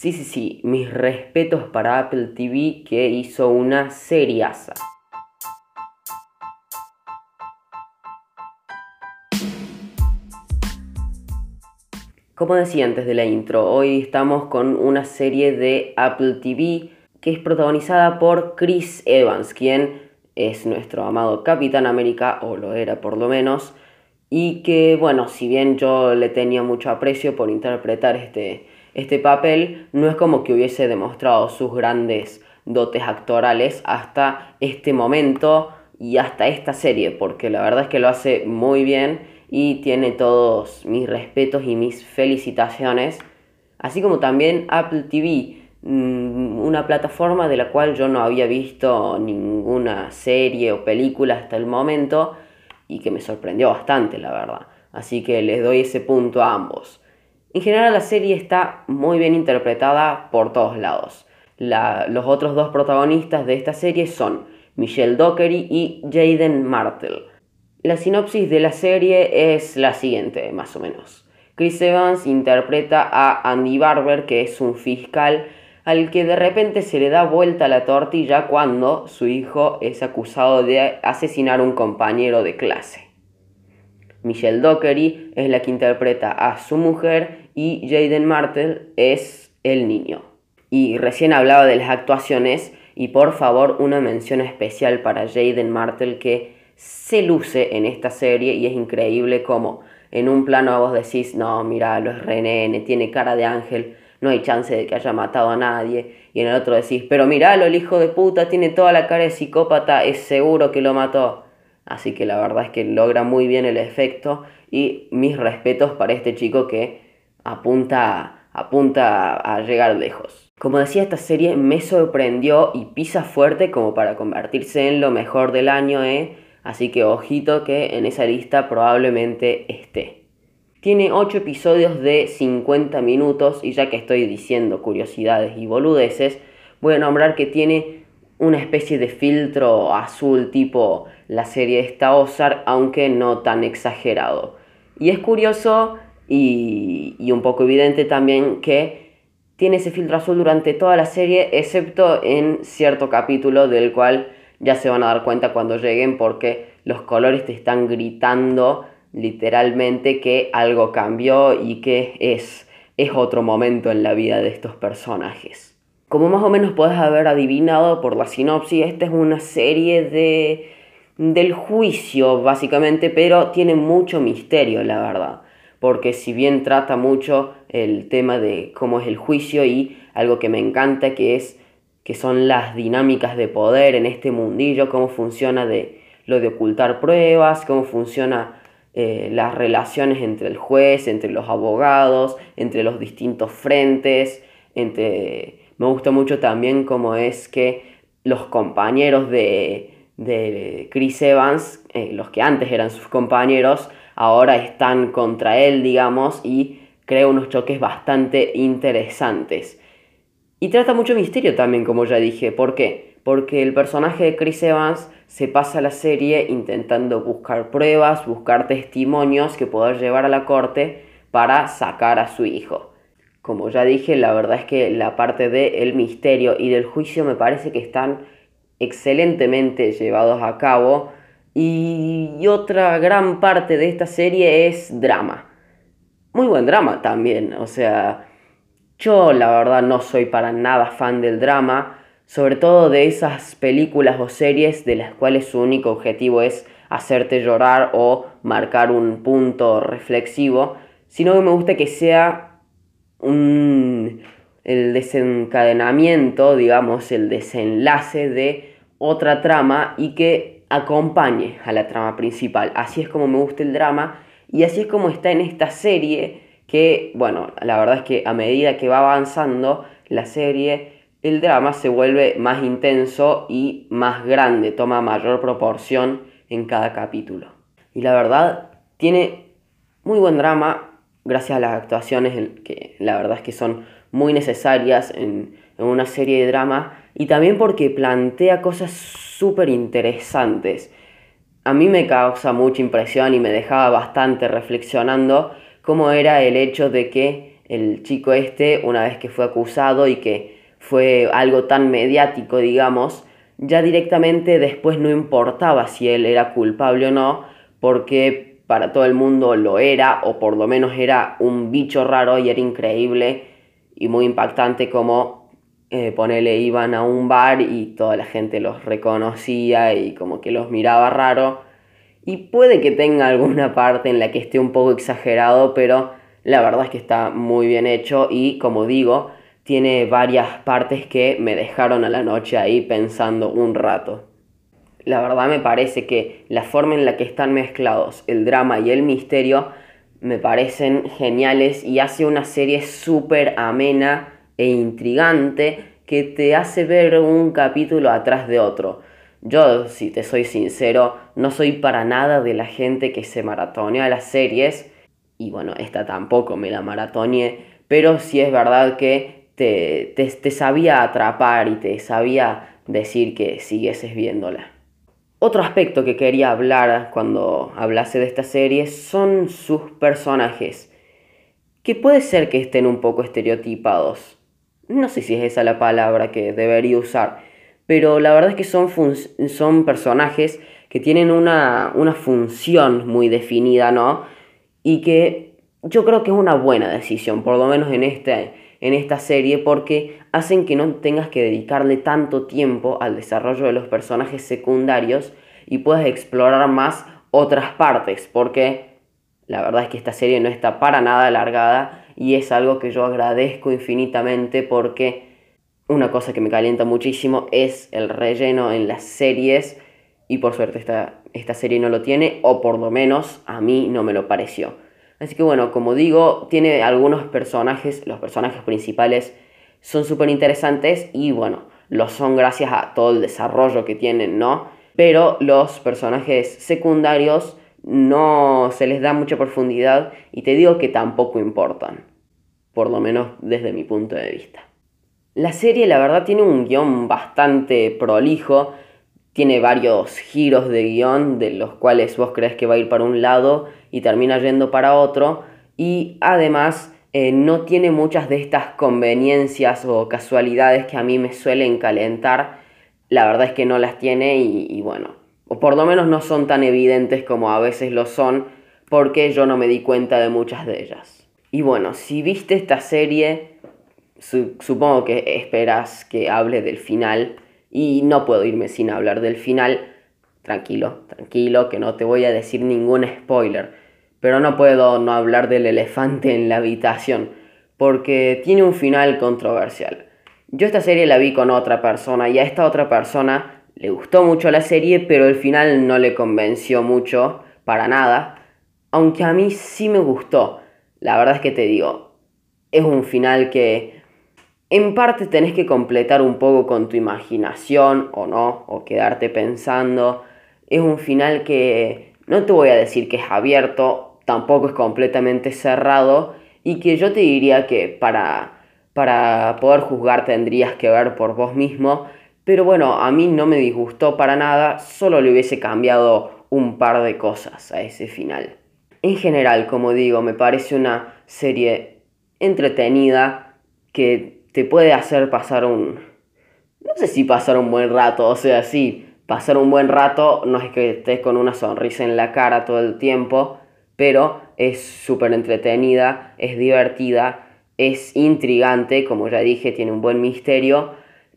Sí, sí, sí, mis respetos para Apple TV que hizo una seriaza. Como decía antes de la intro, hoy estamos con una serie de Apple TV que es protagonizada por Chris Evans, quien es nuestro amado Capitán América, o lo era por lo menos, y que, bueno, si bien yo le tenía mucho aprecio por interpretar este, este papel, no es como que hubiese demostrado sus grandes dotes actorales hasta este momento y hasta esta serie, porque la verdad es que lo hace muy bien y tiene todos mis respetos y mis felicitaciones, así como también Apple TV, mm, una plataforma de la cual yo no había visto ninguna serie o película hasta el momento y que me sorprendió bastante, la verdad. Así que les doy ese punto a ambos. En general la serie está muy bien interpretada por todos lados. los otros dos protagonistas de esta serie son Michelle Dockery y Jaden Martell. La sinopsis de la serie es la siguiente, más o menos. Chris Evans interpreta a Andy Barber, que es un fiscal al que de repente se le da vuelta la tortilla cuando su hijo es acusado de asesinar a un compañero de clase. Michelle Dockery es la que interpreta a su mujer y Jaden Martel es el niño. Y recién hablaba de las actuaciones y por favor una mención especial para Jaden Martel que se luce en esta serie y es increíble como en un plano vos decís, no, mira, lo es René, tiene cara de ángel, no hay chance de que haya matado a nadie. Y en el otro decís, pero miralo, el hijo de puta tiene toda la cara de psicópata, es seguro que lo mató. Así que la verdad es que logra muy bien el efecto y mis respetos para este chico que apunta, apunta a llegar lejos. Como decía, esta serie me sorprendió y pisa fuerte como para convertirse en lo mejor del año, ¿eh? así que ojito que en esa lista probablemente esté. Tiene 8 episodios de 50 minutos y ya que estoy diciendo curiosidades y boludeces, voy a nombrar que tiene una especie de filtro azul tipo la serie esta Ozark, aunque no tan exagerado. Y es curioso y, y un poco evidente también que tiene ese filtro azul durante toda la serie, excepto en cierto capítulo del cual ya se van a dar cuenta cuando lleguen porque los colores te están gritando literalmente que algo cambió y que es, es otro momento en la vida de estos personajes. Como más o menos puedes haber adivinado por la sinopsis, esta es una serie de del juicio básicamente, pero tiene mucho misterio la verdad, porque si bien trata mucho el tema de cómo es el juicio y algo que me encanta que es que son las dinámicas de poder en este mundillo, cómo funciona de lo de ocultar pruebas, cómo funciona eh, las relaciones entre el juez, entre los abogados, entre los distintos frentes, entre... Me gusta mucho también cómo es que los compañeros de, de Chris Evans, eh, los que antes eran sus compañeros, ahora están contra él, digamos, y crea unos choques bastante interesantes. Y trata mucho misterio también, como ya dije. ¿Por qué? Porque el personaje de Chris Evans se pasa la serie intentando buscar pruebas, buscar testimonios que pueda llevar a la corte para sacar a su hijo. Como ya dije, la verdad es que la parte del misterio y del juicio me parece que están excelentemente llevados a cabo. Y otra gran parte de esta serie es drama. Muy buen drama también, o sea, yo la verdad no soy para nada fan del drama, sobre todo de esas películas o series de las cuales su único objetivo es hacerte llorar o marcar un punto reflexivo, sino que me gusta que sea un, el desencadenamiento, digamos, el desenlace de otra trama y que acompañe a la trama principal. Así es como me gusta el drama y así es como está en esta serie que, bueno, la verdad es que a medida que va avanzando la serie, el drama se vuelve más intenso y más grande, toma mayor proporción en cada capítulo. Y la verdad, tiene muy buen drama gracias a las actuaciones que la verdad es que son muy necesarias en, en una serie de drama y también porque plantea cosas súper interesantes. A mí me causa mucha impresión y me dejaba bastante reflexionando cómo era el hecho de que el chico este, una vez que fue acusado y que fue algo tan mediático, digamos, ya directamente después no importaba si él era culpable o no, porque para todo el mundo lo era, o por lo menos era un bicho raro y era increíble y muy impactante como eh, ponele iban a un bar y toda la gente los reconocía y como que los miraba raro. Y puede que tenga alguna parte en la que esté un poco exagerado, pero la verdad es que está muy bien hecho y como digo, tiene varias partes que me dejaron a la noche ahí pensando un rato. La verdad me parece que la forma en la que están mezclados el drama y el misterio me parecen geniales y hace una serie súper amena e intrigante que te hace ver un capítulo atrás de otro. Yo, si te soy sincero, no soy para nada de la gente que se maratonea las series, y bueno, esta tampoco me la maratoneé, pero sí es verdad que te, sabía atrapar y te sabía decir que siguieses viéndola. Otro aspecto que quería hablar cuando hablase de esta serie son sus personajes, que puede ser que estén un poco estereotipados. No sé si es esa la palabra que debería usar, pero la verdad es que son, son personajes que tienen una, una función muy definida, ¿no? Y que yo creo que es una buena decisión, por lo menos en este, en esta serie porque hacen que no tengas que dedicarle tanto tiempo al desarrollo de los personajes secundarios y puedas explorar más otras partes porque la verdad es que esta serie no está para nada alargada y es algo que yo agradezco infinitamente porque una cosa que me calienta muchísimo es el relleno en las series y por suerte esta, esta serie no lo tiene o por lo menos a mí no me lo pareció. Así que bueno, como digo, tiene algunos personajes, los personajes principales son súper interesantes y bueno, lo son gracias a todo el desarrollo que tienen, ¿no? Pero los personajes secundarios no se les da mucha profundidad y te digo que tampoco importan, por lo menos desde mi punto de vista. La serie la verdad tiene un guion bastante prolijo, tiene varios giros de guion de los cuales vos crees que va a ir para un lado y termina yendo para otro y además eh, no tiene muchas de estas conveniencias o casualidades que a mí me suelen calentar. La verdad es que no las tiene y, y bueno, o por lo menos no son tan evidentes como a veces lo son porque yo no me di cuenta de muchas de ellas. Y bueno, si viste esta serie, supongo que esperas que hable del final y no puedo irme sin hablar del final. Tranquilo, tranquilo, que no te voy a decir ningún spoiler. Pero no puedo no hablar del elefante en la habitación, porque tiene un final controversial. Yo esta serie la vi con otra persona y a esta otra persona le gustó mucho la serie, pero el final no le convenció mucho, para nada. Aunque a mí sí me gustó. La verdad es que te digo, es un final que en parte tenés que completar un poco con tu imaginación o no, o quedarte pensando. Es un final que no te voy a decir que es abierto, tampoco es completamente cerrado y que yo te diría que para, para poder juzgar tendrías que ver por vos mismo. Pero bueno, a mí no me disgustó para nada, solo le hubiese cambiado un par de cosas a ese final. En general, como digo, me parece una serie entretenida que te puede hacer pasar un... No sé si pasar un buen rato, o sea, sí, pasar un buen rato no es que estés con una sonrisa en la cara todo el tiempo, pero es súper entretenida, es divertida, es intrigante, como ya dije, tiene un buen misterio,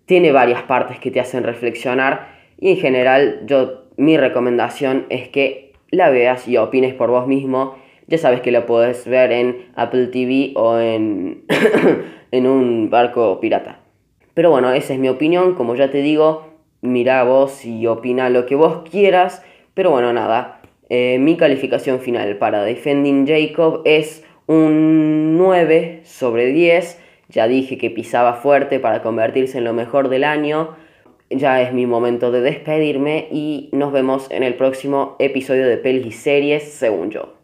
tiene varias partes que te hacen reflexionar y en general yo mi recomendación es que la veas y opines por vos mismo. Ya sabes que la puedes ver en Apple TV o en en un barco pirata. Pero bueno, esa es mi opinión, como ya te digo, mira vos y opina lo que vos quieras, pero bueno, nada, eh, mi calificación final para Defending Jacob es un 9 sobre 10, ya dije que pisaba fuerte para convertirse en lo mejor del año, ya es mi momento de despedirme y nos vemos en el próximo episodio de Pelis y Series, según yo.